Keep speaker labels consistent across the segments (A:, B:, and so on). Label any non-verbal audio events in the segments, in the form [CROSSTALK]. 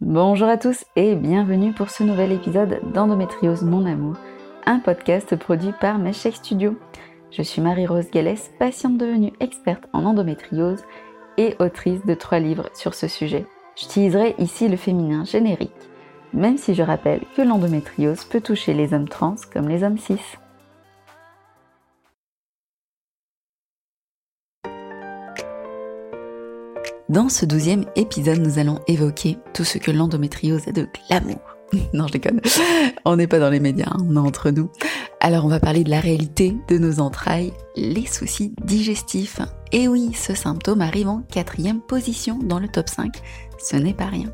A: Bonjour à tous et bienvenue pour ce nouvel épisode d'Endométriose Mon Amour, un podcast produit par Meshake Studio. Je suis Marie-Rose Gallès, patiente devenue experte en endométriose et autrice de trois livres sur ce sujet. J'utiliserai ici le féminin générique, même si je rappelle que l'endométriose peut toucher les hommes trans comme les hommes cis. Dans ce douzième épisode, nous allons évoquer tout ce que l'endométriose a de glamour. [LAUGHS] non, je déconne. On n'est pas dans les médias, hein, on est entre nous. Alors, on va parler de la réalité de nos entrailles, les soucis digestifs. Et oui, ce symptôme arrive en quatrième position dans le top 5. Ce n'est pas rien.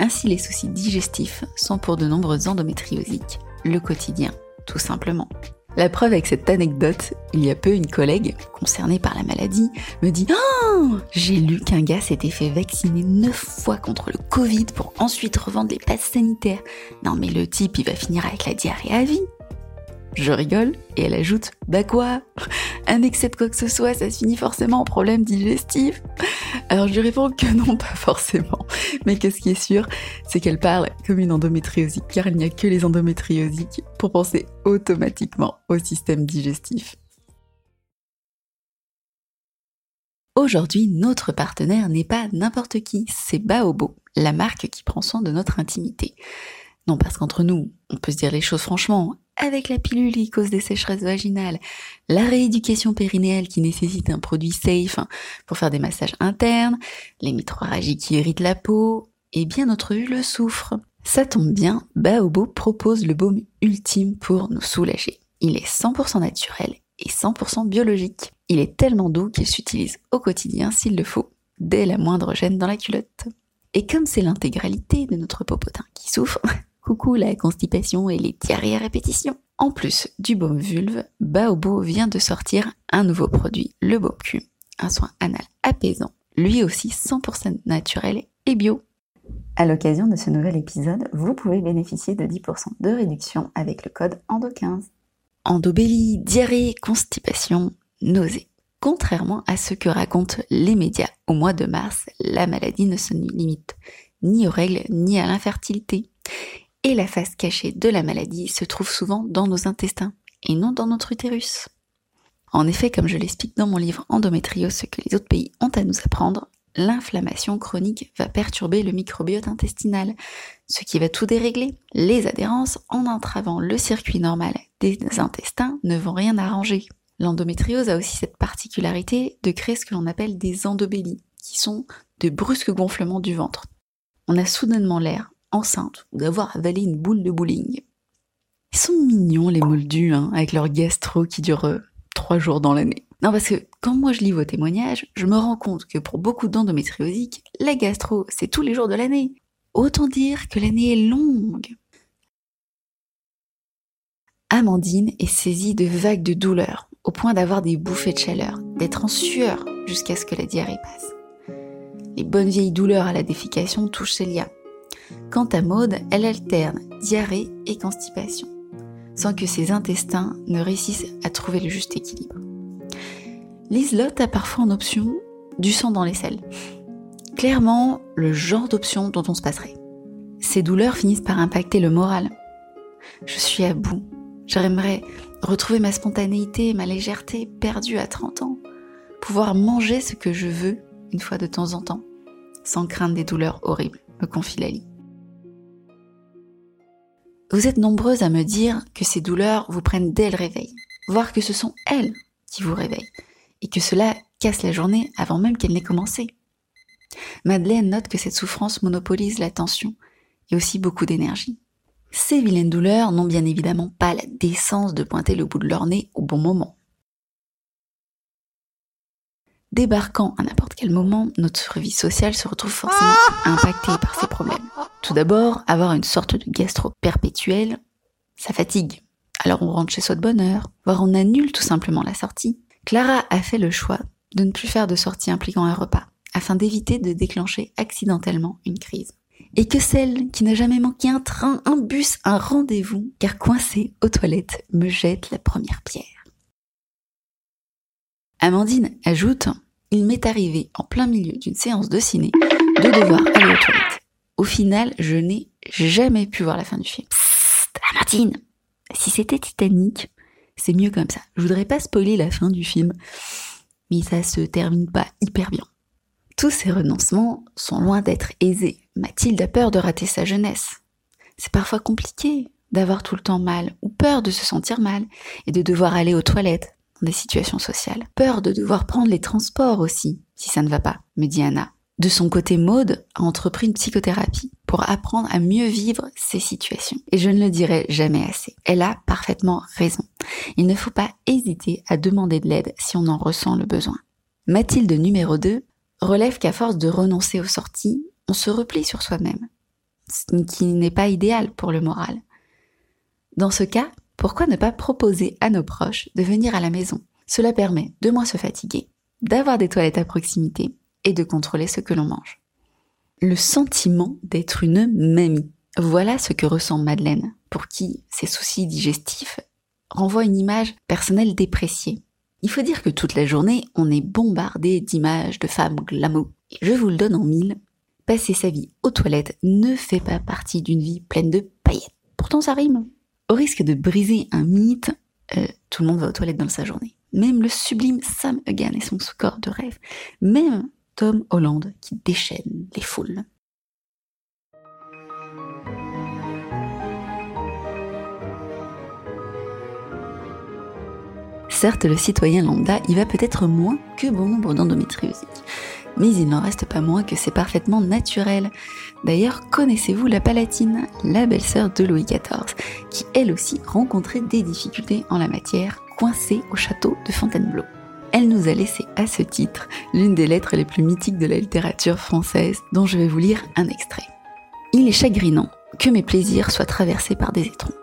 A: Ainsi, les soucis digestifs sont pour de nombreux endométriosiques le quotidien, tout simplement. La preuve avec cette anecdote, il y a peu une collègue concernée par la maladie me dit Oh J'ai lu qu'un gars s'était fait vacciner 9 fois contre le Covid pour ensuite revendre les passes sanitaires. Non mais le type il va finir avec la diarrhée à vie. Je rigole et elle ajoute Bah quoi? Un excès de quoi que ce soit, ça se finit forcément en problème digestif Alors je lui réponds que non, [LAUGHS] pas forcément. Mais que ce qui est sûr, c'est qu'elle parle comme une endométriosique, car il n'y a que les endométriosiques pour penser automatiquement au système digestif. Aujourd'hui, notre partenaire n'est pas n'importe qui, c'est Baobo, la marque qui prend soin de notre intimité. Non, parce qu'entre nous, on peut se dire les choses franchement, avec la pilule qui cause des sécheresses vaginales, la rééducation périnéale qui nécessite un produit safe pour faire des massages internes, les microragies qui irritent la peau, et bien notre vue le souffre. Ça tombe bien, Baobo propose le baume ultime pour nous soulager. Il est 100% naturel et 100% biologique. Il est tellement doux qu'il s'utilise au quotidien s'il le faut, dès la moindre gêne dans la culotte. Et comme c'est l'intégralité de notre popotin qui souffre, [LAUGHS] Coucou la constipation et les diarrhées à répétition. En plus du baume vulve, Baobo vient de sortir un nouveau produit, le baume cul, un soin anal apaisant, lui aussi 100% naturel et bio. À l'occasion de ce nouvel épisode, vous pouvez bénéficier de 10% de réduction avec le code ENDO15. Endobélie, diarrhée, constipation, nausée. Contrairement à ce que racontent les médias, au mois de mars, la maladie ne se limite ni aux règles ni à l'infertilité et la face cachée de la maladie se trouve souvent dans nos intestins et non dans notre utérus. En effet, comme je l'explique dans mon livre Endométriose, ce que les autres pays ont à nous apprendre, l'inflammation chronique va perturber le microbiote intestinal, ce qui va tout dérégler. Les adhérences, en entravant le circuit normal des intestins, ne vont rien arranger. L'endométriose a aussi cette particularité de créer ce que l'on appelle des endobélies, qui sont de brusques gonflements du ventre. On a soudainement l'air enceinte ou d'avoir avalé une boule de bowling. Ils sont mignons les moldus, hein, avec leur gastro qui dure euh, trois jours dans l'année. Non, parce que quand moi je lis vos témoignages, je me rends compte que pour beaucoup d'endométriosiques, la gastro, c'est tous les jours de l'année. Autant dire que l'année est longue. Amandine est saisie de vagues de douleur, au point d'avoir des bouffées de chaleur, d'être en sueur jusqu'à ce que la diarrhée passe. Les bonnes vieilles douleurs à la défication touchent Célia, Quant à Maude, elle alterne diarrhée et constipation, sans que ses intestins ne réussissent à trouver le juste équilibre. Liselotte a parfois en option du sang dans les selles. Clairement, le genre d'option dont on se passerait. Ces douleurs finissent par impacter le moral. Je suis à bout. J'aimerais retrouver ma spontanéité et ma légèreté perdue à 30 ans. Pouvoir manger ce que je veux une fois de temps en temps, sans craindre des douleurs horribles, me confie Lali. Vous êtes nombreuses à me dire que ces douleurs vous prennent dès le réveil, voire que ce sont elles qui vous réveillent, et que cela casse la journée avant même qu'elle n'ait commencé. Madeleine note que cette souffrance monopolise l'attention et aussi beaucoup d'énergie. Ces vilaines douleurs n'ont bien évidemment pas la décence de pointer le bout de leur nez au bon moment. Débarquant à n'importe quel moment, notre vie sociale se retrouve forcément impactée par ces problèmes. Tout d'abord, avoir une sorte de gastro perpétuel, ça fatigue. Alors on rentre chez soi de bonne heure, voire on annule tout simplement la sortie. Clara a fait le choix de ne plus faire de sortie impliquant un repas, afin d'éviter de déclencher accidentellement une crise. Et que celle qui n'a jamais manqué un train, un bus, un rendez-vous, car coincée aux toilettes, me jette la première pierre. Amandine ajoute il m'est arrivé, en plein milieu d'une séance de ciné, de devoir aller aux toilettes. Au final, je n'ai jamais pu voir la fin du film. Psst, Amandine Si c'était Titanic, c'est mieux comme ça. Je voudrais pas spoiler la fin du film, mais ça se termine pas hyper bien. Tous ces renoncements sont loin d'être aisés. Mathilde a peur de rater sa jeunesse. C'est parfois compliqué d'avoir tout le temps mal, ou peur de se sentir mal, et de devoir aller aux toilettes des situations sociales. Peur de devoir prendre les transports aussi, si ça ne va pas, me dit Anna. De son côté, Maude a entrepris une psychothérapie pour apprendre à mieux vivre ces situations. Et je ne le dirai jamais assez. Elle a parfaitement raison. Il ne faut pas hésiter à demander de l'aide si on en ressent le besoin. Mathilde numéro 2 relève qu'à force de renoncer aux sorties, on se replie sur soi-même, ce qui n'est pas idéal pour le moral. Dans ce cas, pourquoi ne pas proposer à nos proches de venir à la maison? Cela permet de moins se fatiguer, d'avoir des toilettes à proximité et de contrôler ce que l'on mange. Le sentiment d'être une mamie. Voilà ce que ressent Madeleine, pour qui ses soucis digestifs renvoient une image personnelle dépréciée. Il faut dire que toute la journée, on est bombardé d'images de femmes glamour. Je vous le donne en mille, passer sa vie aux toilettes ne fait pas partie d'une vie pleine de paillettes. Pourtant ça rime. Au risque de briser un mythe, euh, tout le monde va aux toilettes dans sa journée. Même le sublime Sam Egan et son score de rêve. Même Tom Holland qui déchaîne les foules. Certes, le citoyen lambda y va peut-être moins que bon nombre d'endométriosiques, mais il n'en reste pas moins que c'est parfaitement naturel. D'ailleurs, connaissez-vous la Palatine, la belle-sœur de Louis XIV, qui elle aussi rencontrait des difficultés en la matière, coincée au château de Fontainebleau Elle nous a laissé à ce titre l'une des lettres les plus mythiques de la littérature française, dont je vais vous lire un extrait. Il est chagrinant que mes plaisirs soient traversés par des étrons.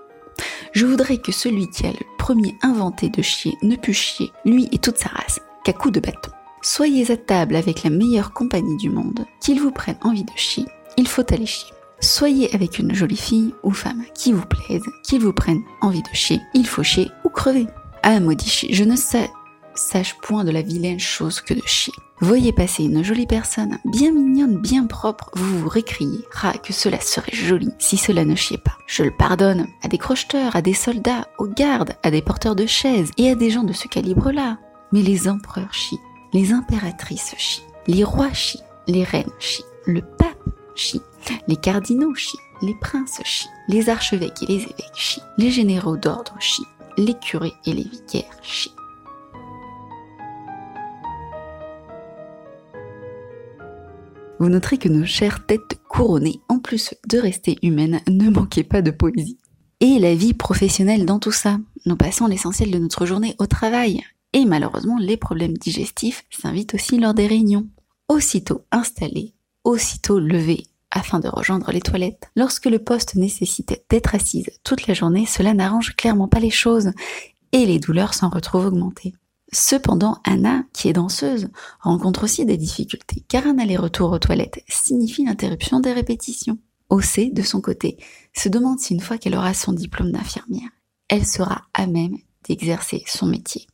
A: Je voudrais que celui qui a le premier inventé de chier ne pût chier, lui et toute sa race, qu'à coups de bâton. Soyez à table avec la meilleure compagnie du monde, qu'il vous prenne envie de chier, il faut aller chier. Soyez avec une jolie fille ou femme qui vous plaise, qu'il vous prenne envie de chier, il faut chier ou crever. Ah maudit chier, je ne sais, sache point de la vilaine chose que de chier. Voyez passer une jolie personne, bien mignonne, bien propre, vous vous récriez. Ah, que cela serait joli si cela ne chiait pas. Je le pardonne à des crocheteurs, à des soldats, aux gardes, à des porteurs de chaises et à des gens de ce calibre-là. Mais les empereurs chient, les impératrices chient, les rois chient, les reines chient, le pape les cardinaux chient, les princes chient, les archevêques et les évêques chient, les généraux d'ordre chient, les curés et les vicaires chient. Vous noterez que nos chères têtes couronnées, en plus de rester humaines, ne manquaient pas de poésie. Et la vie professionnelle dans tout ça. Nous passons l'essentiel de notre journée au travail. Et malheureusement, les problèmes digestifs s'invitent aussi lors des réunions. Aussitôt installés, aussitôt levés, afin de rejoindre les toilettes. Lorsque le poste nécessitait d'être assise toute la journée, cela n'arrange clairement pas les choses, et les douleurs s'en retrouvent augmentées. Cependant, Anna, qui est danseuse, rencontre aussi des difficultés, car un aller-retour aux toilettes signifie l'interruption des répétitions. Océ, de son côté, se demande si une fois qu'elle aura son diplôme d'infirmière, elle sera à même d'exercer son métier.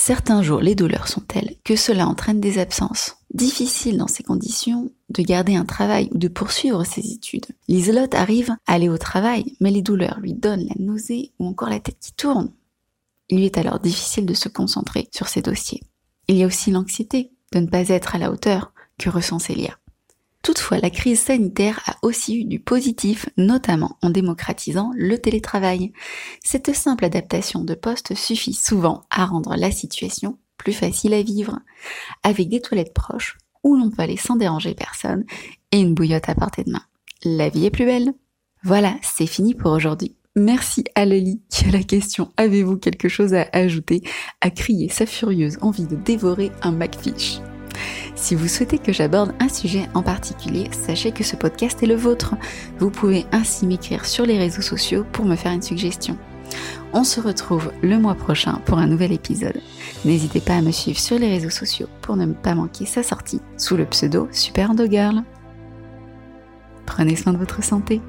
A: Certains jours, les douleurs sont telles que cela entraîne des absences. Difficile dans ces conditions de garder un travail ou de poursuivre ses études. Liselotte arrive à aller au travail, mais les douleurs lui donnent la nausée ou encore la tête qui tourne. Il lui est alors difficile de se concentrer sur ses dossiers. Il y a aussi l'anxiété de ne pas être à la hauteur que ressent Célia. Toutefois, la crise sanitaire a aussi eu du positif, notamment en démocratisant le télétravail. Cette simple adaptation de poste suffit souvent à rendre la situation plus facile à vivre, avec des toilettes proches où l'on peut aller sans déranger personne et une bouillotte à portée de main. La vie est plus belle. Voilà, c'est fini pour aujourd'hui. Merci à Lali qui a la question Avez-vous quelque chose à ajouter? à crier sa furieuse envie de dévorer un McFish. Si vous souhaitez que j'aborde un sujet en particulier, sachez que ce podcast est le vôtre. Vous pouvez ainsi m'écrire sur les réseaux sociaux pour me faire une suggestion. On se retrouve le mois prochain pour un nouvel épisode. N'hésitez pas à me suivre sur les réseaux sociaux pour ne pas manquer sa sortie sous le pseudo Super Girl. Prenez soin de votre santé.